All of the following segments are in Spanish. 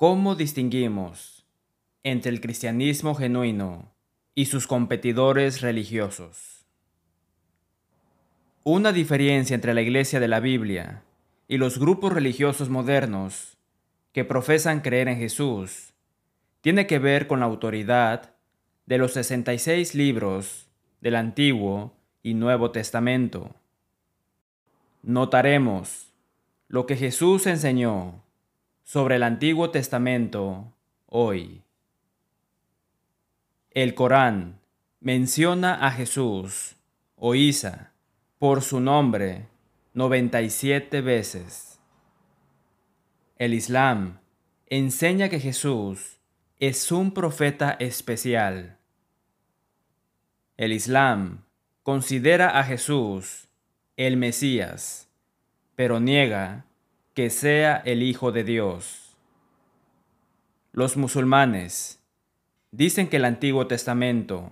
¿Cómo distinguimos entre el cristianismo genuino y sus competidores religiosos? Una diferencia entre la Iglesia de la Biblia y los grupos religiosos modernos que profesan creer en Jesús tiene que ver con la autoridad de los 66 libros del Antiguo y Nuevo Testamento. Notaremos lo que Jesús enseñó sobre el Antiguo Testamento hoy. El Corán menciona a Jesús o Isa por su nombre 97 veces. El Islam enseña que Jesús es un profeta especial. El Islam considera a Jesús el Mesías, pero niega que sea el Hijo de Dios. Los musulmanes dicen que el Antiguo Testamento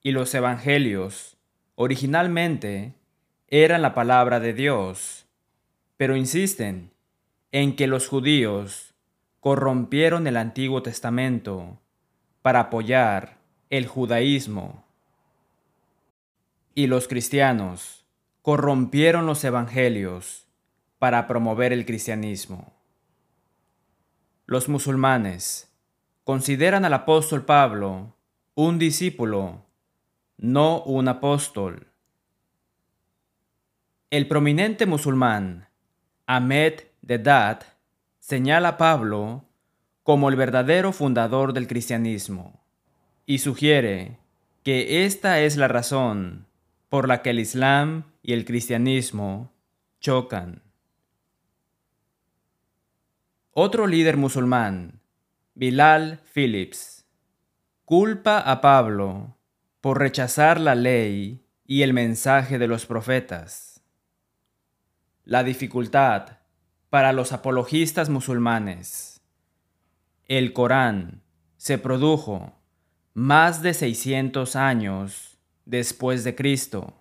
y los Evangelios originalmente eran la palabra de Dios, pero insisten en que los judíos corrompieron el Antiguo Testamento para apoyar el judaísmo. Y los cristianos corrompieron los evangelios para promover el cristianismo. Los musulmanes consideran al apóstol Pablo un discípulo, no un apóstol. El prominente musulmán Ahmed Dedat señala a Pablo como el verdadero fundador del cristianismo y sugiere que esta es la razón por la que el Islam y el cristianismo chocan. Otro líder musulmán, Bilal Phillips, culpa a Pablo por rechazar la ley y el mensaje de los profetas. La dificultad para los apologistas musulmanes. El Corán se produjo más de 600 años después de Cristo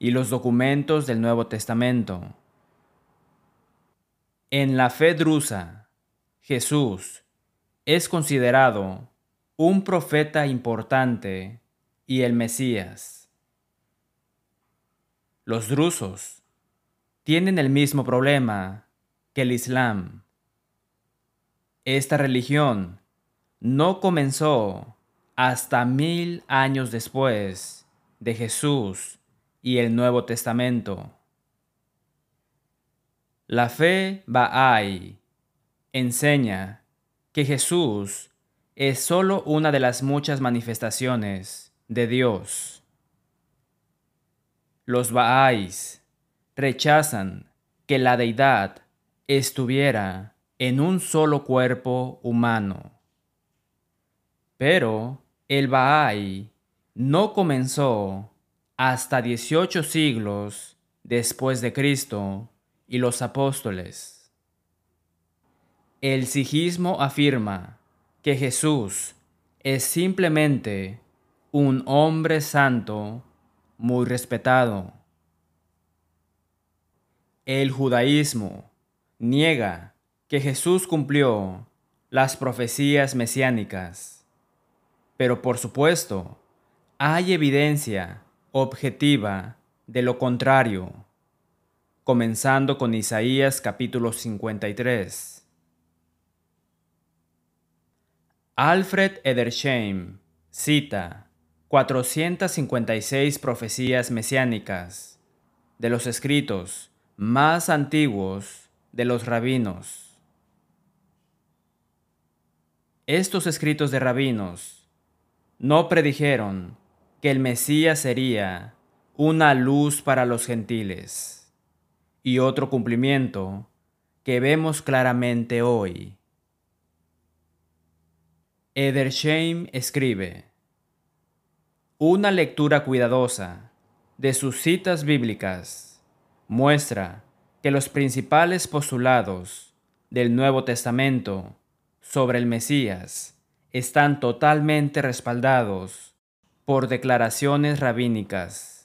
y los documentos del Nuevo Testamento en la fe drusa, Jesús es considerado un profeta importante y el Mesías. Los drusos tienen el mismo problema que el Islam. Esta religión no comenzó hasta mil años después de Jesús y el Nuevo Testamento. La fe Bahá'í enseña que Jesús es solo una de las muchas manifestaciones de Dios. Los Bahá'ís rechazan que la deidad estuviera en un solo cuerpo humano. Pero el Bahá'í no comenzó hasta 18 siglos después de Cristo y los apóstoles. El sijismo afirma que Jesús es simplemente un hombre santo muy respetado. El judaísmo niega que Jesús cumplió las profecías mesiánicas, pero por supuesto hay evidencia objetiva de lo contrario comenzando con Isaías capítulo 53. Alfred Edersheim cita 456 profecías mesiánicas de los escritos más antiguos de los rabinos. Estos escritos de rabinos no predijeron que el Mesías sería una luz para los gentiles y otro cumplimiento que vemos claramente hoy. Edersheim escribe, una lectura cuidadosa de sus citas bíblicas muestra que los principales postulados del Nuevo Testamento sobre el Mesías están totalmente respaldados por declaraciones rabínicas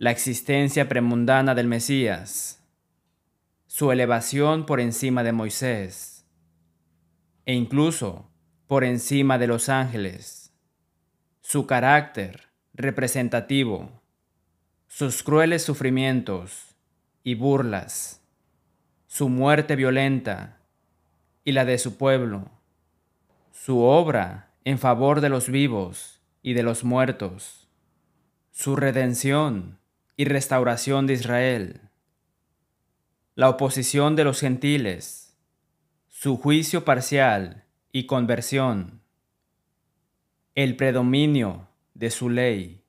la existencia premundana del Mesías, su elevación por encima de Moisés, e incluso por encima de los ángeles. Su carácter representativo, sus crueles sufrimientos y burlas, su muerte violenta y la de su pueblo, su obra en favor de los vivos y de los muertos, su redención y restauración de Israel, la oposición de los gentiles, su juicio parcial y conversión, el predominio de su ley,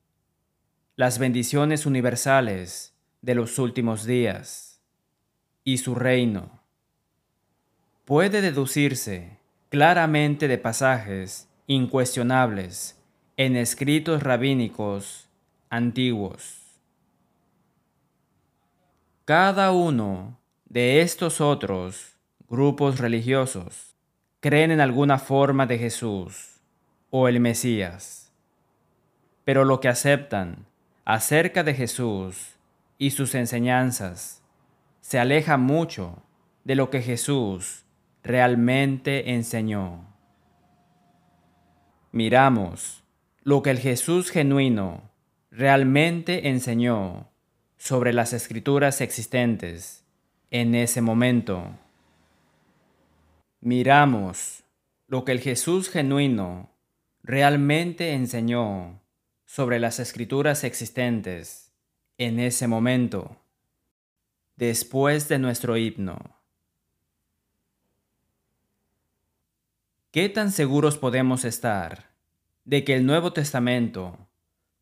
las bendiciones universales de los últimos días y su reino. Puede deducirse claramente de pasajes incuestionables en escritos rabínicos antiguos. Cada uno de estos otros grupos religiosos creen en alguna forma de Jesús o el Mesías, pero lo que aceptan acerca de Jesús y sus enseñanzas se aleja mucho de lo que Jesús realmente enseñó. Miramos lo que el Jesús genuino realmente enseñó sobre las escrituras existentes en ese momento. Miramos lo que el Jesús genuino realmente enseñó sobre las escrituras existentes en ese momento, después de nuestro himno. ¿Qué tan seguros podemos estar de que el Nuevo Testamento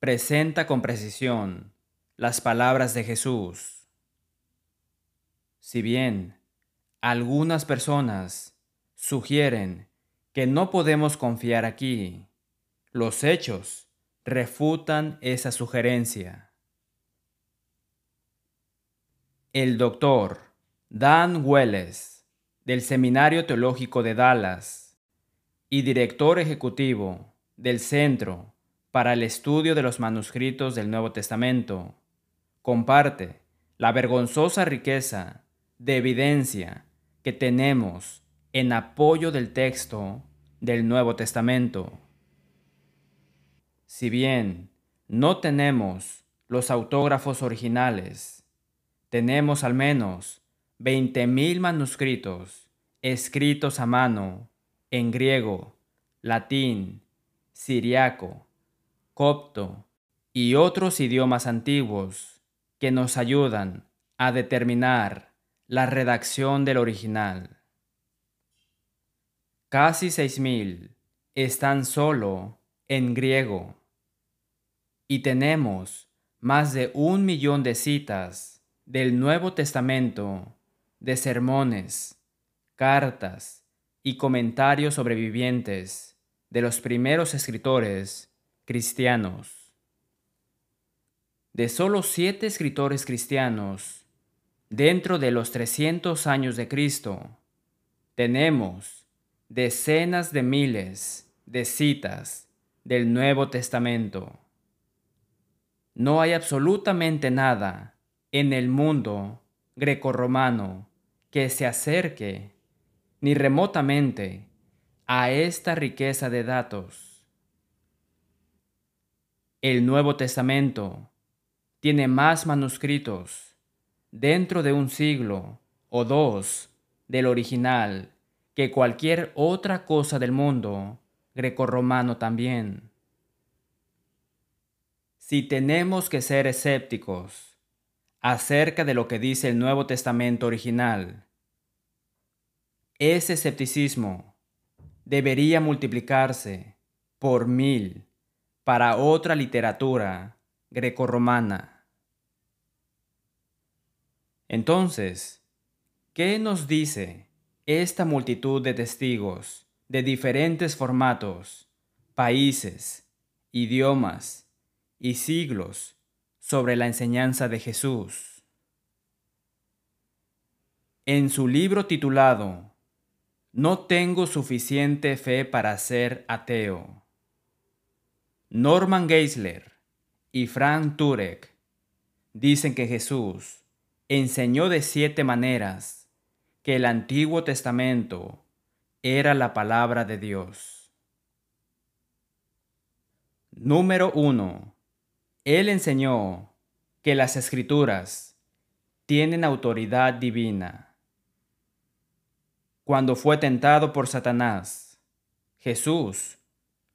presenta con precisión las palabras de Jesús. Si bien algunas personas sugieren que no podemos confiar aquí, los hechos refutan esa sugerencia. El doctor Dan Welles, del Seminario Teológico de Dallas y director ejecutivo del Centro para el Estudio de los Manuscritos del Nuevo Testamento, comparte la vergonzosa riqueza de evidencia que tenemos en apoyo del texto del Nuevo Testamento. Si bien no tenemos los autógrafos originales, tenemos al menos 20.000 manuscritos escritos a mano en griego, latín, siriaco, copto y otros idiomas antiguos que nos ayudan a determinar la redacción del original. Casi 6.000 están solo en griego y tenemos más de un millón de citas del Nuevo Testamento, de sermones, cartas y comentarios sobrevivientes de los primeros escritores cristianos de solo siete escritores cristianos dentro de los 300 años de Cristo, tenemos decenas de miles de citas del Nuevo Testamento. No hay absolutamente nada en el mundo grecorromano que se acerque ni remotamente a esta riqueza de datos. El Nuevo Testamento tiene más manuscritos dentro de un siglo o dos del original que cualquier otra cosa del mundo grecorromano también. Si tenemos que ser escépticos acerca de lo que dice el Nuevo Testamento original, ese escepticismo debería multiplicarse por mil para otra literatura grecorromana. Entonces, ¿qué nos dice esta multitud de testigos de diferentes formatos, países, idiomas y siglos sobre la enseñanza de Jesús? En su libro titulado No tengo suficiente fe para ser ateo, Norman Geisler y Frank Turek dicen que Jesús enseñó de siete maneras que el Antiguo Testamento era la palabra de Dios. Número 1. Él enseñó que las escrituras tienen autoridad divina. Cuando fue tentado por Satanás, Jesús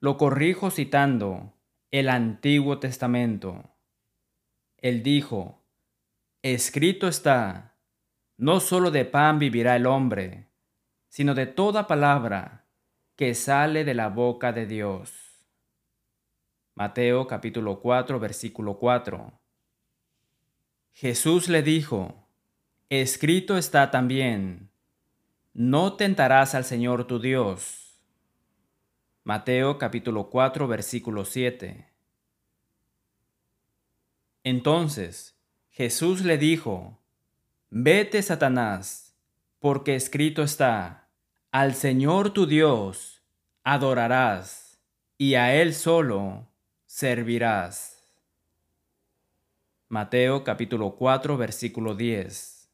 lo corrijo citando el Antiguo Testamento. Él dijo, Escrito está, no solo de pan vivirá el hombre, sino de toda palabra que sale de la boca de Dios. Mateo capítulo 4 versículo 4. Jesús le dijo, Escrito está también, no tentarás al Señor tu Dios. Mateo capítulo 4 versículo 7. Entonces Jesús le dijo, Vete, Satanás, porque escrito está, al Señor tu Dios adorarás, y a Él solo servirás. Mateo capítulo 4 versículo 10.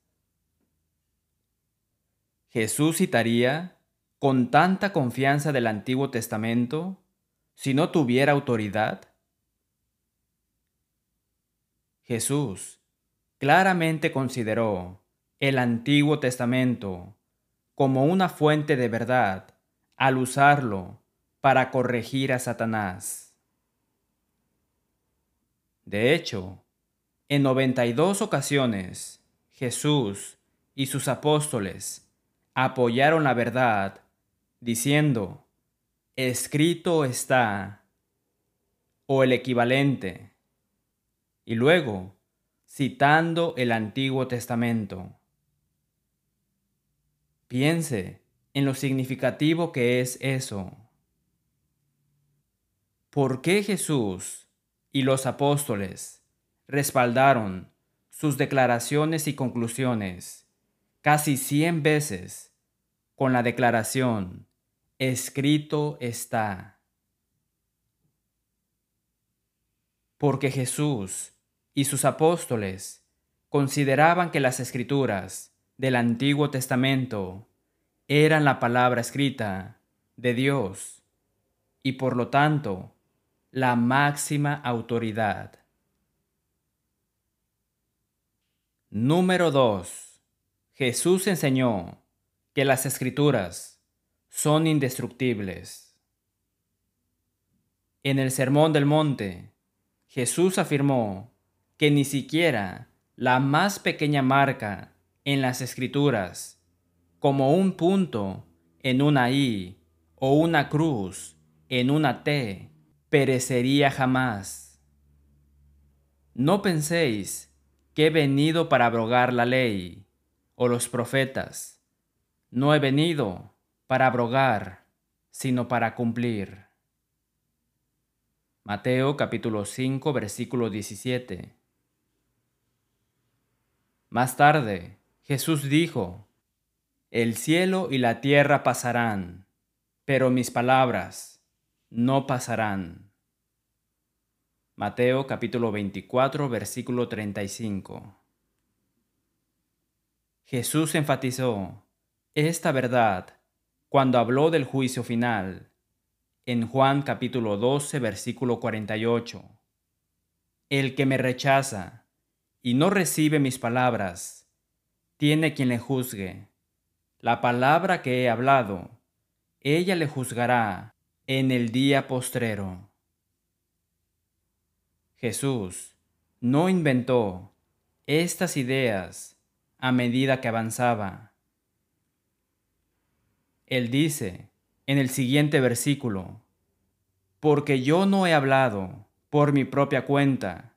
Jesús citaría con tanta confianza del Antiguo Testamento si no tuviera autoridad? Jesús claramente consideró el Antiguo Testamento como una fuente de verdad al usarlo para corregir a Satanás. De hecho, en 92 ocasiones, Jesús y sus apóstoles apoyaron la verdad, diciendo, escrito está, o el equivalente, y luego citando el Antiguo Testamento. Piense en lo significativo que es eso. ¿Por qué Jesús y los apóstoles respaldaron sus declaraciones y conclusiones casi cien veces con la declaración, escrito está? Porque Jesús y sus apóstoles consideraban que las escrituras del Antiguo Testamento eran la palabra escrita de Dios y por lo tanto la máxima autoridad. Número 2. Jesús enseñó que las escrituras son indestructibles. En el Sermón del Monte, Jesús afirmó que ni siquiera la más pequeña marca en las escrituras, como un punto en una I o una cruz en una T, perecería jamás. No penséis que he venido para abrogar la ley o los profetas. No he venido para abrogar, sino para cumplir. Mateo capítulo 5 versículo 17. Más tarde, Jesús dijo, El cielo y la tierra pasarán, pero mis palabras no pasarán. Mateo capítulo 24, versículo 35. Jesús enfatizó esta verdad cuando habló del juicio final en Juan capítulo 12, versículo 48. El que me rechaza y no recibe mis palabras, tiene quien le juzgue. La palabra que he hablado, ella le juzgará en el día postrero. Jesús no inventó estas ideas a medida que avanzaba. Él dice en el siguiente versículo, porque yo no he hablado por mi propia cuenta,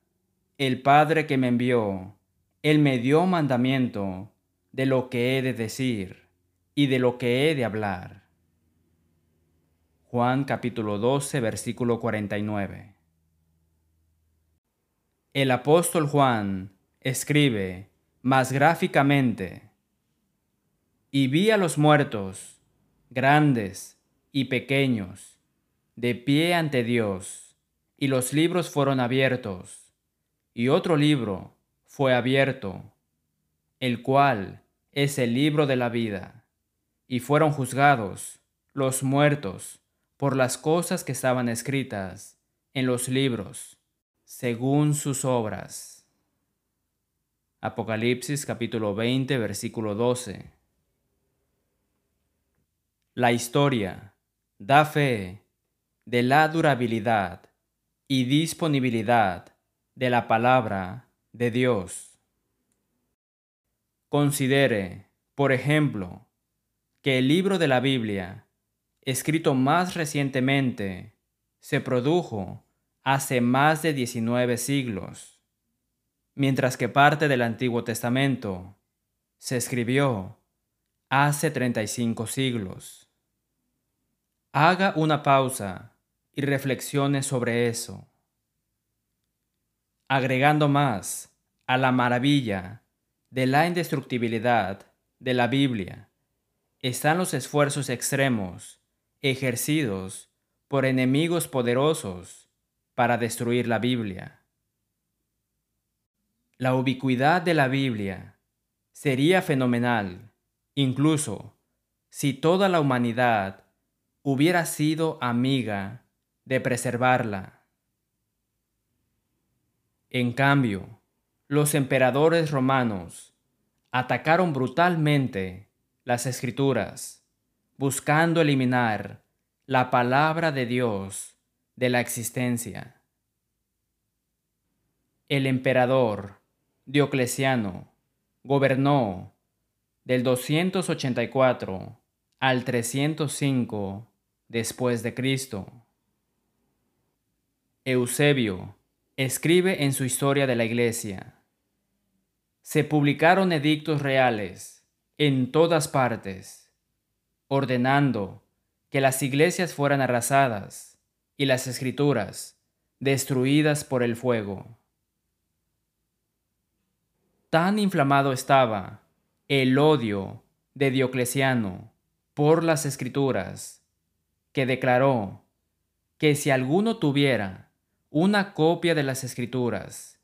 el Padre que me envió, Él me dio mandamiento de lo que he de decir y de lo que he de hablar. Juan capítulo 12, versículo 49. El apóstol Juan escribe más gráficamente, y vi a los muertos, grandes y pequeños, de pie ante Dios, y los libros fueron abiertos y otro libro fue abierto, el cual es el libro de la vida, y fueron juzgados los muertos por las cosas que estaban escritas en los libros, según sus obras. Apocalipsis capítulo 20, versículo 12. La historia da fe de la durabilidad y disponibilidad de la palabra de Dios. Considere, por ejemplo, que el libro de la Biblia, escrito más recientemente, se produjo hace más de 19 siglos, mientras que parte del Antiguo Testamento se escribió hace 35 siglos. Haga una pausa y reflexione sobre eso. Agregando más a la maravilla de la indestructibilidad de la Biblia están los esfuerzos extremos ejercidos por enemigos poderosos para destruir la Biblia. La ubicuidad de la Biblia sería fenomenal, incluso si toda la humanidad hubiera sido amiga de preservarla. En cambio, los emperadores romanos atacaron brutalmente las escrituras, buscando eliminar la palabra de Dios de la existencia. El emperador Diocleciano gobernó del 284 al 305 después de Cristo. Eusebio escribe en su historia de la Iglesia se publicaron edictos reales en todas partes, ordenando que las iglesias fueran arrasadas y las escrituras destruidas por el fuego. Tan inflamado estaba el odio de Diocleciano por las escrituras, que declaró que si alguno tuviera una copia de las escrituras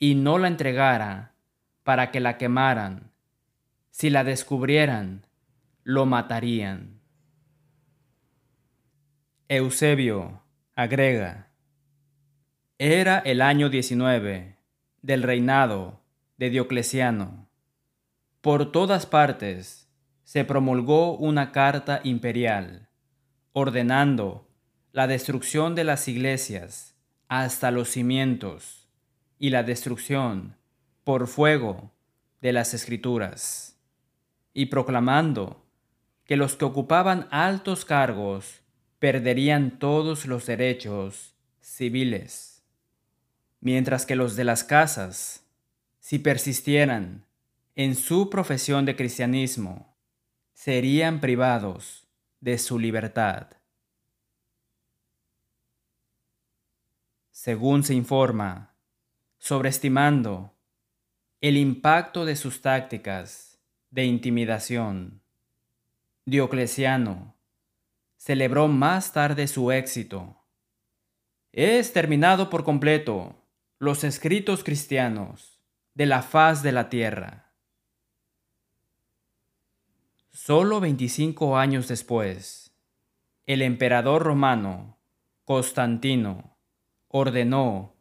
y no la entregara para que la quemaran. Si la descubrieran, lo matarían. Eusebio agrega, era el año 19 del reinado de Diocleciano. Por todas partes se promulgó una carta imperial ordenando la destrucción de las iglesias hasta los cimientos y la destrucción por fuego de las escrituras, y proclamando que los que ocupaban altos cargos perderían todos los derechos civiles, mientras que los de las casas, si persistieran en su profesión de cristianismo, serían privados de su libertad. Según se informa, sobreestimando el impacto de sus tácticas de intimidación. Diocleciano celebró más tarde su éxito. He exterminado por completo los escritos cristianos de la faz de la tierra. Solo 25 años después, el emperador romano Constantino ordenó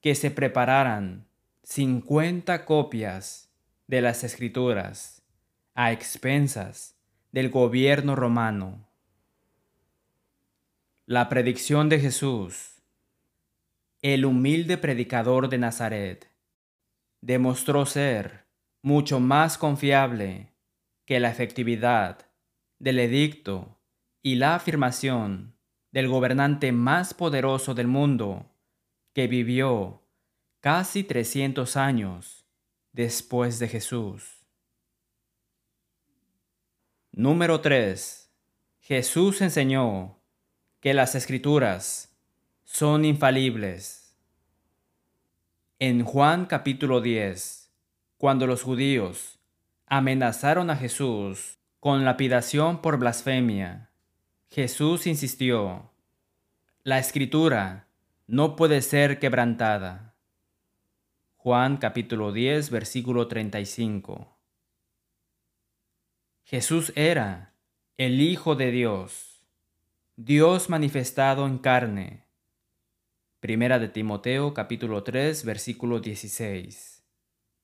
que se prepararan 50 copias de las escrituras a expensas del gobierno romano. La predicción de Jesús, el humilde predicador de Nazaret, demostró ser mucho más confiable que la efectividad del edicto y la afirmación del gobernante más poderoso del mundo que vivió casi 300 años después de Jesús. Número 3. Jesús enseñó que las escrituras son infalibles. En Juan capítulo 10, cuando los judíos amenazaron a Jesús con lapidación por blasfemia, Jesús insistió, la escritura no puede ser quebrantada. Juan capítulo 10, versículo 35. Jesús era el Hijo de Dios. Dios manifestado en carne. Primera de Timoteo capítulo 3 versículo 16.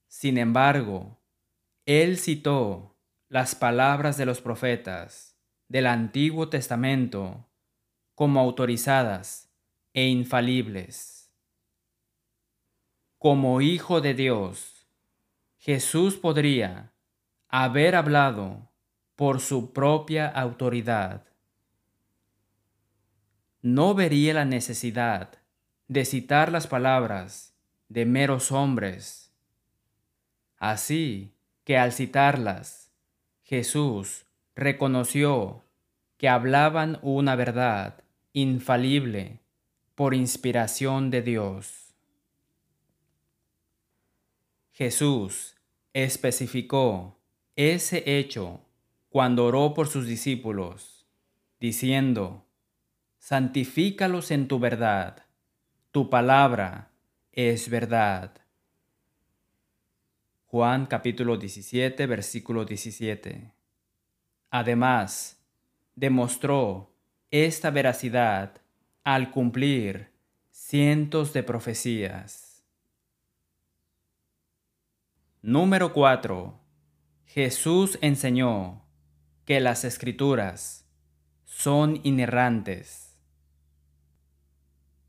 Sin embargo, él citó las palabras de los profetas del Antiguo Testamento como autorizadas e infalibles. Como Hijo de Dios, Jesús podría haber hablado por su propia autoridad. No vería la necesidad de citar las palabras de meros hombres. Así que al citarlas, Jesús reconoció que hablaban una verdad infalible por inspiración de Dios. Jesús especificó ese hecho cuando oró por sus discípulos, diciendo, Santifícalos en tu verdad, tu palabra es verdad. Juan capítulo 17, versículo 17. Además, demostró esta veracidad al cumplir cientos de profecías. Número 4. Jesús enseñó que las escrituras son inerrantes.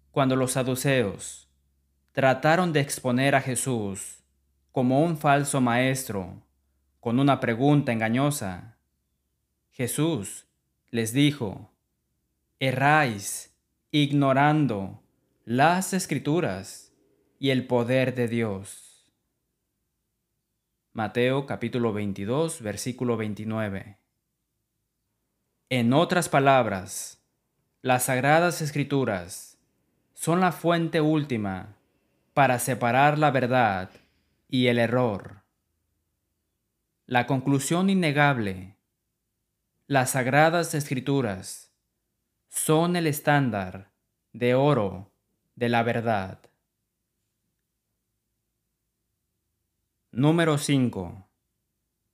Cuando los saduceos trataron de exponer a Jesús como un falso maestro con una pregunta engañosa, Jesús les dijo, erráis ignorando las escrituras y el poder de Dios. Mateo capítulo 22 versículo 29. En otras palabras, las sagradas escrituras son la fuente última para separar la verdad y el error. La conclusión innegable. Las sagradas escrituras son el estándar de oro de la verdad. Número 5.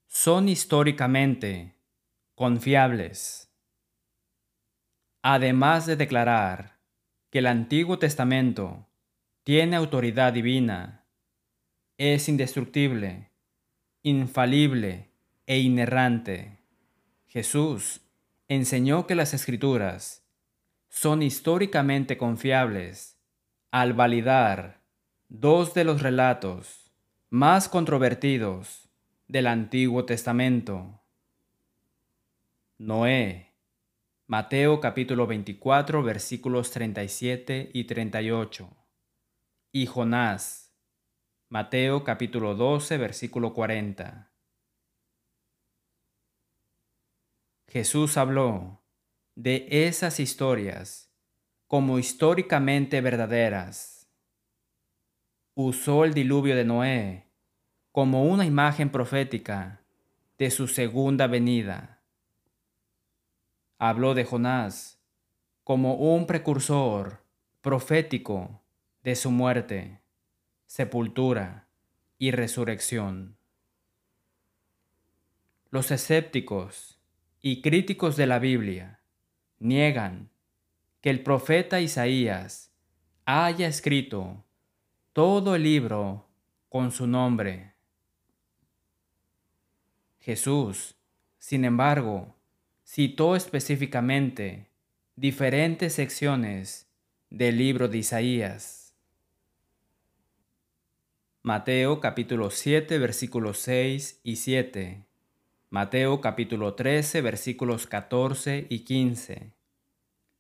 Son históricamente confiables. Además de declarar que el Antiguo Testamento tiene autoridad divina, es indestructible, infalible e inerrante. Jesús enseñó que las escrituras son históricamente confiables al validar dos de los relatos más controvertidos del Antiguo Testamento. Noé, Mateo capítulo 24 versículos 37 y 38, y Jonás, Mateo capítulo 12, versículo 40. Jesús habló de esas historias como históricamente verdaderas. Usó el diluvio de Noé como una imagen profética de su segunda venida. Habló de Jonás como un precursor profético de su muerte sepultura y resurrección. Los escépticos y críticos de la Biblia niegan que el profeta Isaías haya escrito todo el libro con su nombre. Jesús, sin embargo, citó específicamente diferentes secciones del libro de Isaías. Mateo capítulo 7 versículos 6 y 7. Mateo capítulo 13 versículos 14 y 15.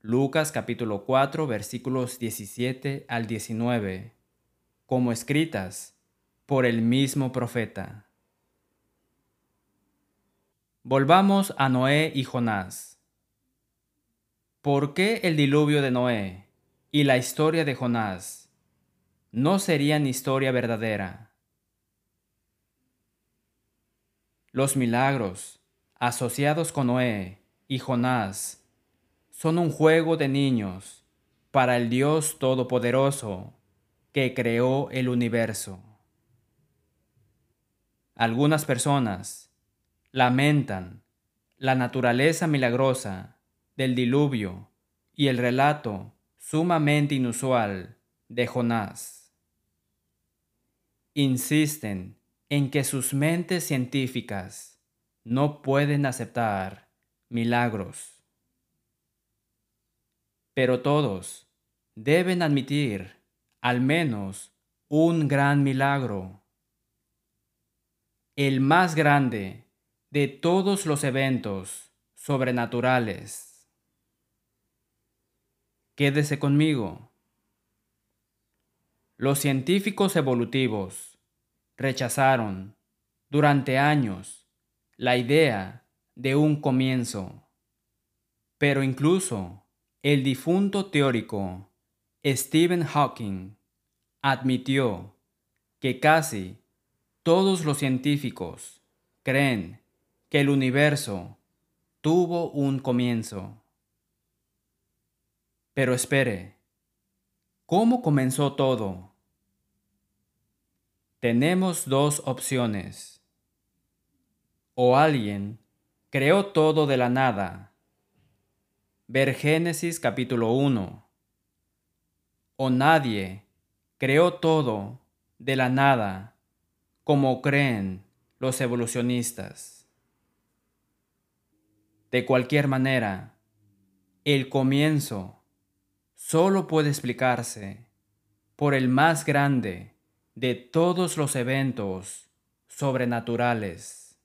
Lucas capítulo 4 versículos 17 al 19, como escritas por el mismo profeta. Volvamos a Noé y Jonás. ¿Por qué el diluvio de Noé y la historia de Jonás no serían historia verdadera. Los milagros asociados con Noé y Jonás son un juego de niños para el Dios Todopoderoso que creó el universo. Algunas personas lamentan la naturaleza milagrosa del diluvio y el relato sumamente inusual de Jonás. Insisten en que sus mentes científicas no pueden aceptar milagros. Pero todos deben admitir al menos un gran milagro. El más grande de todos los eventos sobrenaturales. Quédese conmigo. Los científicos evolutivos rechazaron durante años la idea de un comienzo, pero incluso el difunto teórico Stephen Hawking admitió que casi todos los científicos creen que el universo tuvo un comienzo. Pero espere, ¿cómo comenzó todo? Tenemos dos opciones. O alguien creó todo de la nada. Ver Génesis capítulo 1. O nadie creó todo de la nada, como creen los evolucionistas. De cualquier manera, el comienzo solo puede explicarse por el más grande de todos los eventos sobrenaturales.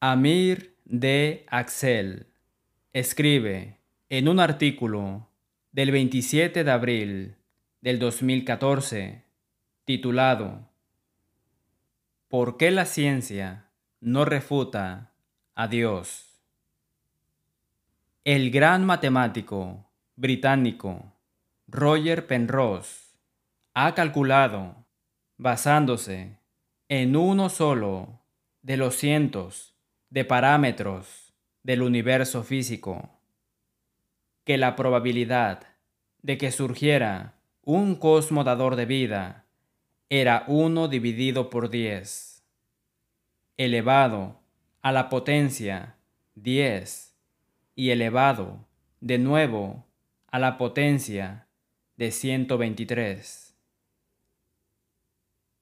Amir de Axel escribe en un artículo del 27 de abril del 2014 titulado ¿Por qué la ciencia no refuta a Dios? El gran matemático británico Roger Penrose ha calculado, basándose en uno solo de los cientos de parámetros del universo físico, que la probabilidad de que surgiera un cosmo dador de vida era 1 dividido por 10, elevado a la potencia 10 y elevado de nuevo a la potencia de 123.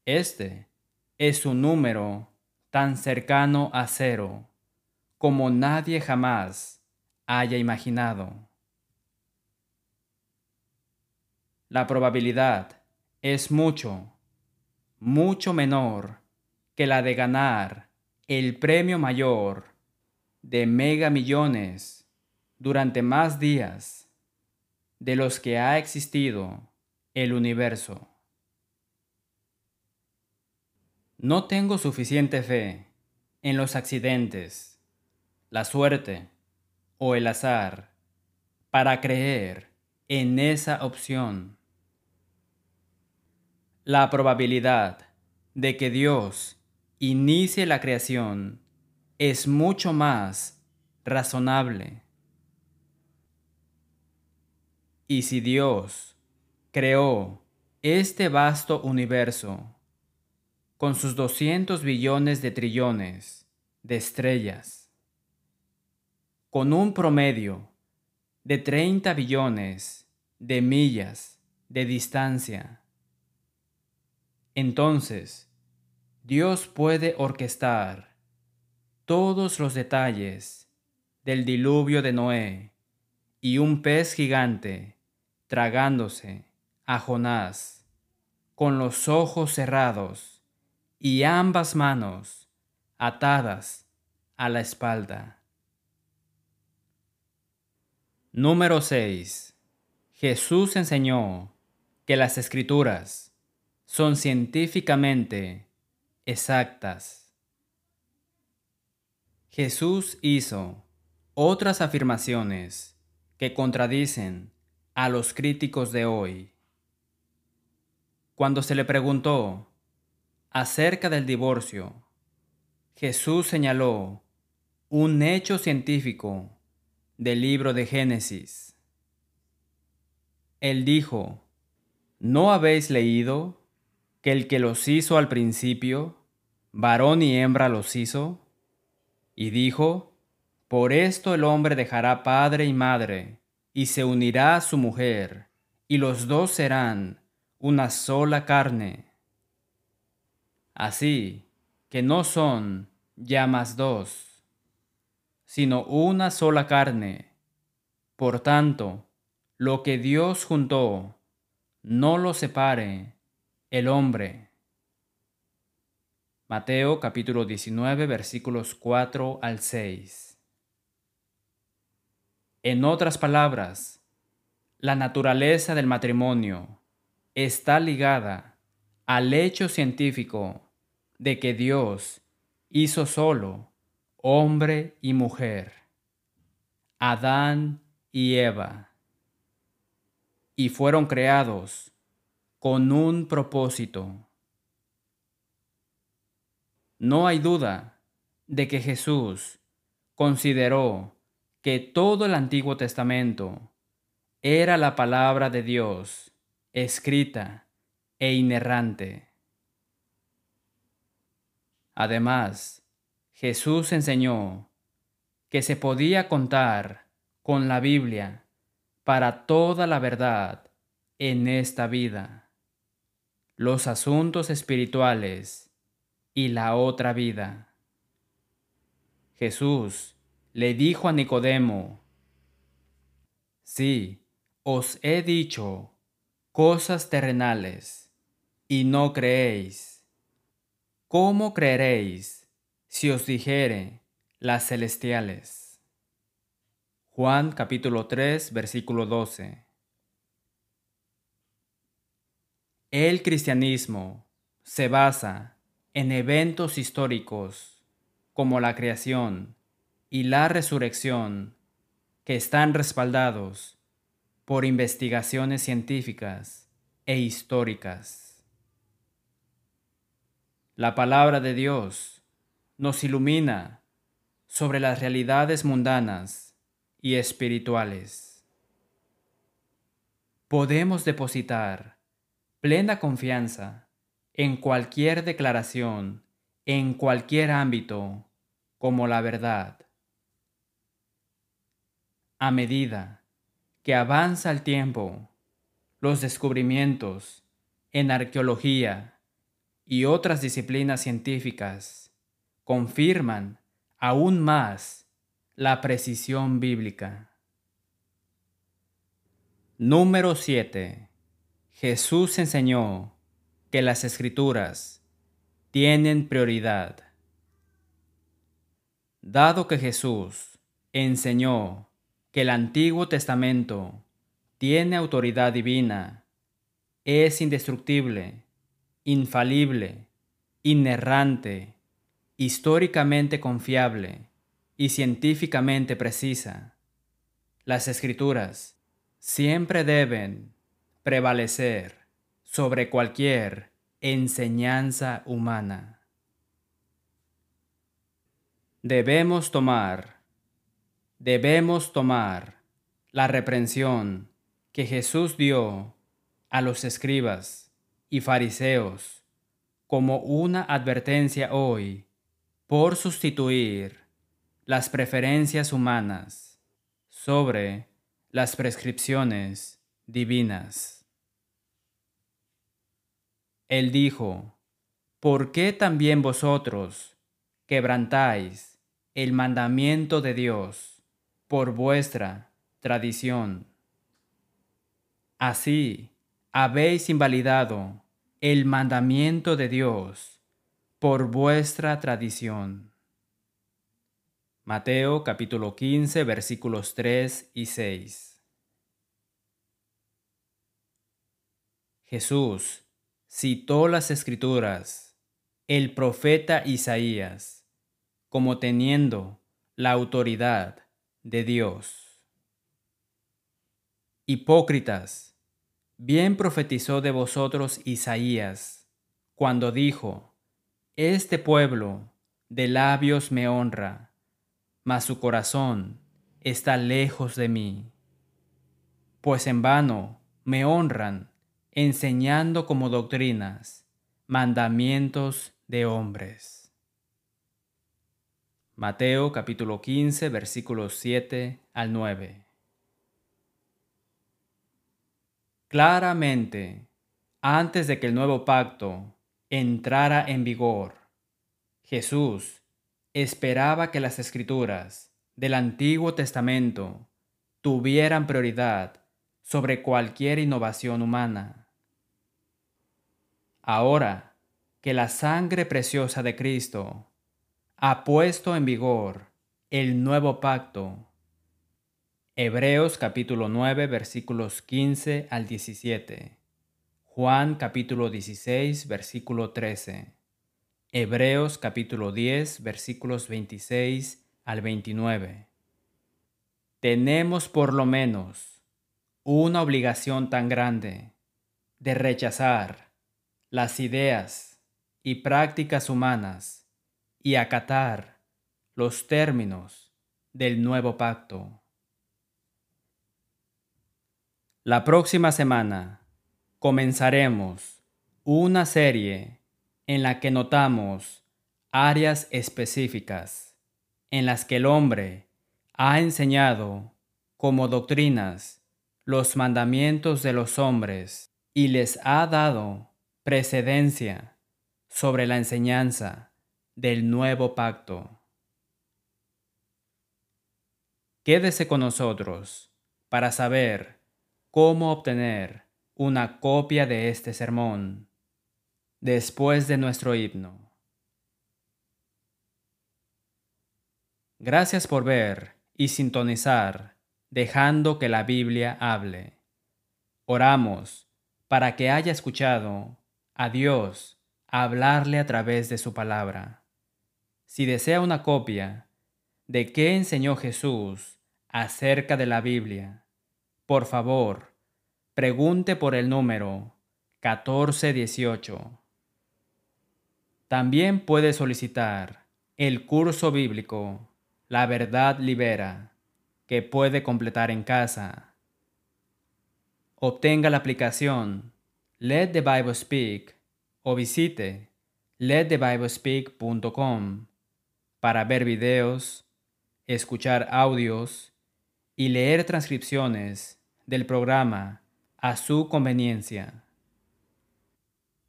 Este es un número tan cercano a cero como nadie jamás haya imaginado. La probabilidad es mucho, mucho menor que la de ganar el premio mayor de mega millones durante más días de los que ha existido el universo. No tengo suficiente fe en los accidentes, la suerte o el azar para creer en esa opción. La probabilidad de que Dios inicie la creación es mucho más razonable. Y si Dios creó este vasto universo con sus 200 billones de trillones de estrellas, con un promedio de 30 billones de millas de distancia, entonces Dios puede orquestar todos los detalles del diluvio de Noé y un pez gigante tragándose a Jonás con los ojos cerrados y ambas manos atadas a la espalda. Número 6. Jesús enseñó que las escrituras son científicamente exactas. Jesús hizo otras afirmaciones que contradicen a los críticos de hoy. Cuando se le preguntó acerca del divorcio, Jesús señaló un hecho científico del libro de Génesis. Él dijo, ¿no habéis leído que el que los hizo al principio, varón y hembra los hizo? Y dijo, Por esto el hombre dejará padre y madre, y se unirá a su mujer, y los dos serán una sola carne. Así que no son ya más dos, sino una sola carne. Por tanto, lo que Dios juntó, no lo separe el hombre. Mateo capítulo 19 versículos 4 al 6. En otras palabras, la naturaleza del matrimonio está ligada al hecho científico de que Dios hizo solo hombre y mujer, Adán y Eva, y fueron creados con un propósito. No hay duda de que Jesús consideró que todo el Antiguo Testamento era la palabra de Dios escrita e inerrante. Además, Jesús enseñó que se podía contar con la Biblia para toda la verdad en esta vida, los asuntos espirituales y la otra vida. Jesús le dijo a Nicodemo, Sí, os he dicho cosas terrenales y no creéis. ¿Cómo creeréis si os dijere las celestiales? Juan capítulo 3 versículo 12. El cristianismo se basa en eventos históricos como la creación y la resurrección que están respaldados por investigaciones científicas e históricas. La palabra de Dios nos ilumina sobre las realidades mundanas y espirituales. Podemos depositar plena confianza en cualquier declaración, en cualquier ámbito, como la verdad. A medida que avanza el tiempo, los descubrimientos en arqueología y otras disciplinas científicas confirman aún más la precisión bíblica. Número 7. Jesús enseñó que las escrituras tienen prioridad. Dado que Jesús enseñó que el Antiguo Testamento tiene autoridad divina, es indestructible, infalible, inerrante, históricamente confiable y científicamente precisa, las escrituras siempre deben prevalecer sobre cualquier enseñanza humana. Debemos tomar, debemos tomar la reprensión que Jesús dio a los escribas y fariseos como una advertencia hoy por sustituir las preferencias humanas sobre las prescripciones divinas. Él dijo, ¿por qué también vosotros quebrantáis el mandamiento de Dios por vuestra tradición? Así habéis invalidado el mandamiento de Dios por vuestra tradición. Mateo capítulo 15 versículos 3 y 6. Jesús citó las escrituras, el profeta Isaías, como teniendo la autoridad de Dios. Hipócritas, bien profetizó de vosotros Isaías, cuando dijo, Este pueblo de labios me honra, mas su corazón está lejos de mí. Pues en vano me honran enseñando como doctrinas mandamientos de hombres. Mateo capítulo 15 versículos 7 al 9. Claramente, antes de que el nuevo pacto entrara en vigor, Jesús esperaba que las escrituras del Antiguo Testamento tuvieran prioridad sobre cualquier innovación humana. Ahora que la sangre preciosa de Cristo ha puesto en vigor el nuevo pacto. Hebreos capítulo 9 versículos 15 al 17. Juan capítulo 16 versículo 13. Hebreos capítulo 10 versículos 26 al 29. Tenemos por lo menos una obligación tan grande de rechazar las ideas y prácticas humanas y acatar los términos del nuevo pacto. La próxima semana comenzaremos una serie en la que notamos áreas específicas en las que el hombre ha enseñado como doctrinas los mandamientos de los hombres y les ha dado precedencia sobre la enseñanza del nuevo pacto. Quédese con nosotros para saber cómo obtener una copia de este sermón después de nuestro himno. Gracias por ver y sintonizar, dejando que la Biblia hable. Oramos para que haya escuchado a Dios hablarle a través de su palabra. Si desea una copia de qué enseñó Jesús acerca de la Biblia, por favor, pregunte por el número 1418. También puede solicitar el curso bíblico La verdad libera, que puede completar en casa. Obtenga la aplicación Let the Bible Speak o visite letthebiblespeak.com para ver videos, escuchar audios y leer transcripciones del programa a su conveniencia.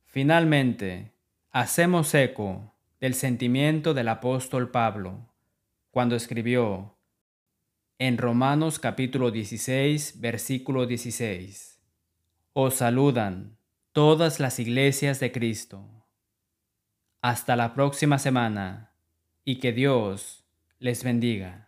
Finalmente, hacemos eco del sentimiento del apóstol Pablo cuando escribió en Romanos capítulo 16, versículo 16. Os saludan todas las iglesias de Cristo. Hasta la próxima semana y que Dios les bendiga.